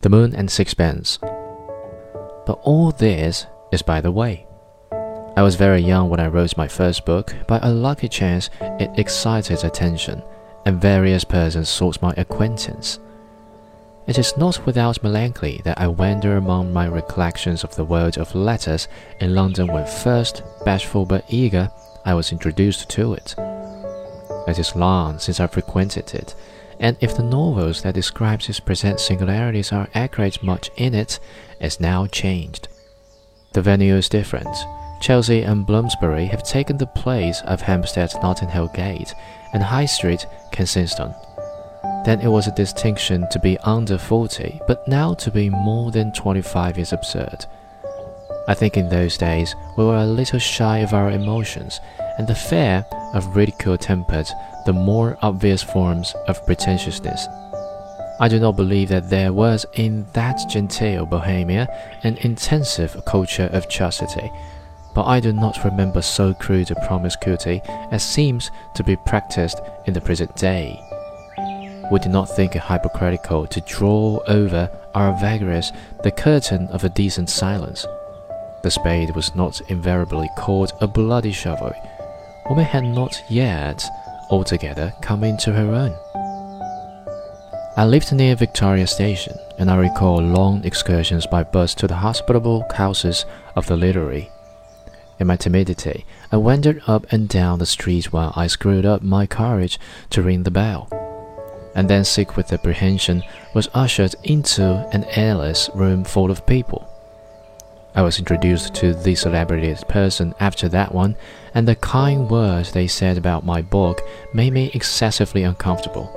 The Moon and Sixpence. But all this is by the way. I was very young when I wrote my first book. By a lucky chance, it excited attention, and various persons sought my acquaintance. It is not without melancholy that I wander among my recollections of the world of letters in London when first, bashful but eager, I was introduced to it. It is long since I frequented it, and if the novels that describe its present singularities are accurate much in it's now changed. The venue is different Chelsea and Bloomsbury have taken the place of Hampstead Notting Hill Gate and High Street, Kensington. Then it was a distinction to be under 40, but now to be more than 25 is absurd. I think in those days we were a little shy of our emotions, and the fear of ridicule tempered the more obvious forms of pretentiousness. I do not believe that there was in that genteel Bohemia an intensive culture of chastity but I do not remember so crude a promiscuity as seems to be practiced in the present day. We do not think it hypocritical to draw over our vagaries the curtain of a decent silence. The spade was not invariably called a bloody shovel. Woman had not yet altogether come into her own. I lived near Victoria Station, and I recall long excursions by bus to the hospitable houses of the literary in my timidity, I wandered up and down the street while I screwed up my courage to ring the bell. And then, sick with apprehension, was ushered into an airless room full of people. I was introduced to the celebrated person after that one, and the kind words they said about my book made me excessively uncomfortable.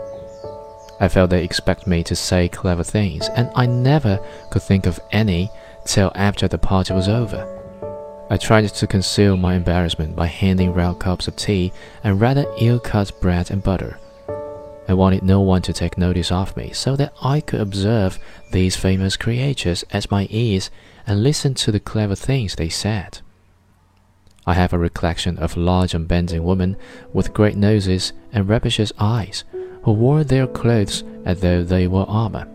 I felt they expect me to say clever things, and I never could think of any till after the party was over. I tried to conceal my embarrassment by handing round cups of tea and rather ill cut bread and butter. I wanted no one to take notice of me so that I could observe these famous creatures at my ease and listen to the clever things they said. I have a recollection of large unbending women with great noses and rapacious eyes who wore their clothes as though they were armor,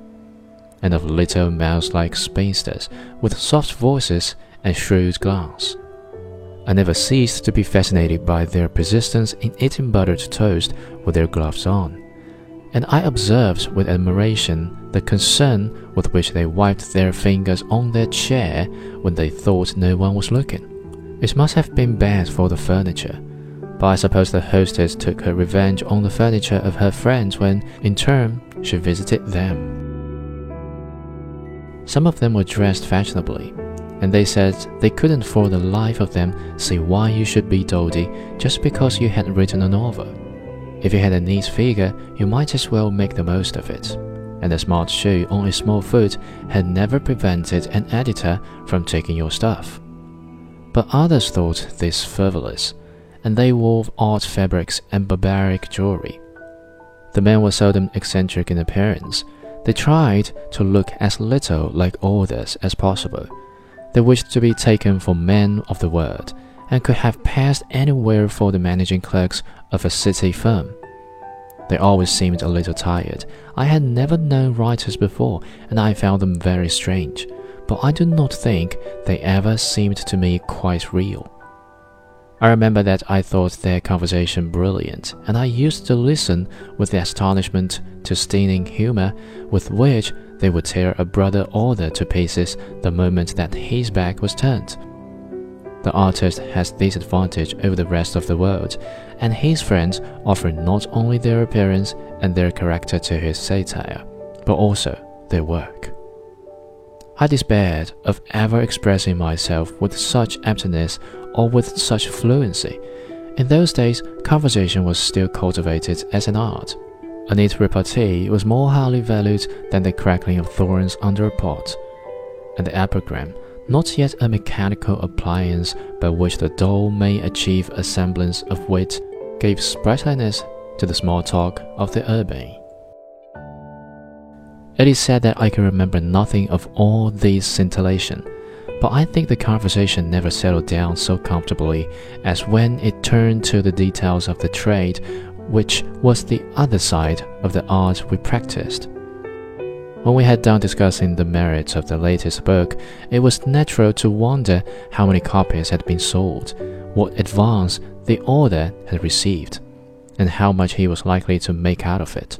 and of little mouse like spinsters with soft voices and shrewd glance. I never ceased to be fascinated by their persistence in eating buttered toast with their gloves on, and I observed with admiration the concern with which they wiped their fingers on their chair when they thought no one was looking. It must have been bad for the furniture, but I suppose the hostess took her revenge on the furniture of her friends when, in turn, she visited them. Some of them were dressed fashionably, and they said they couldn't for the life of them see why you should be dowdy just because you had written a novel. If you had a neat figure, you might as well make the most of it. And a smart shoe on a small foot had never prevented an editor from taking your stuff. But others thought this frivolous, and they wove odd fabrics and barbaric jewelry. The men were seldom eccentric in appearance. They tried to look as little like authors as possible they wished to be taken for men of the world and could have passed anywhere for the managing clerks of a city firm. They always seemed a little tired. I had never known writers before, and I found them very strange, but I do not think they ever seemed to me quite real. I remember that I thought their conversation brilliant, and I used to listen with the astonishment to stinging humor with which they would tear a brother author to pieces the moment that his back was turned. The artist has this advantage over the rest of the world, and his friends offer not only their appearance and their character to his satire, but also their work. I despaired of ever expressing myself with such aptness or with such fluency. In those days, conversation was still cultivated as an art. A neat repartee was more highly valued than the crackling of thorns under a pot, and the epigram, not yet a mechanical appliance by which the dull may achieve a semblance of wit, gave sprightliness to the small talk of the urban. It is said that I can remember nothing of all this scintillation, but I think the conversation never settled down so comfortably as when it turned to the details of the trade which was the other side of the art we practiced. When we had done discussing the merits of the latest book, it was natural to wonder how many copies had been sold, what advance the author had received, and how much he was likely to make out of it.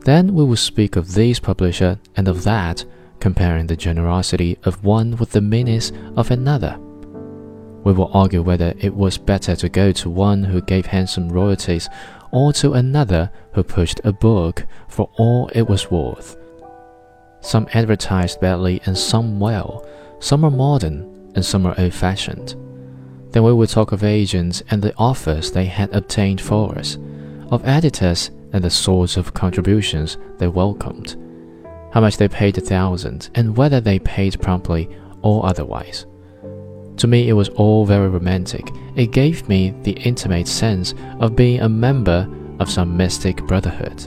Then we would speak of this publisher and of that, comparing the generosity of one with the meanness of another. We will argue whether it was better to go to one who gave handsome royalties or to another who pushed a book for all it was worth. Some advertised badly and some well, some are modern and some are old fashioned. Then we will talk of agents and the offers they had obtained for us, of editors and the sorts of contributions they welcomed, how much they paid a thousand, and whether they paid promptly or otherwise. To me, it was all very romantic. It gave me the intimate sense of being a member of some mystic brotherhood.